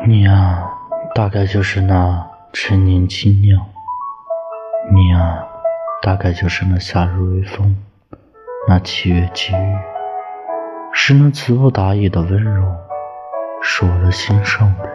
你啊，大概就是那陈年青鸟；你啊，大概就是那夏日微风。那七月七日，是那词不达意的温柔，是我的心上人。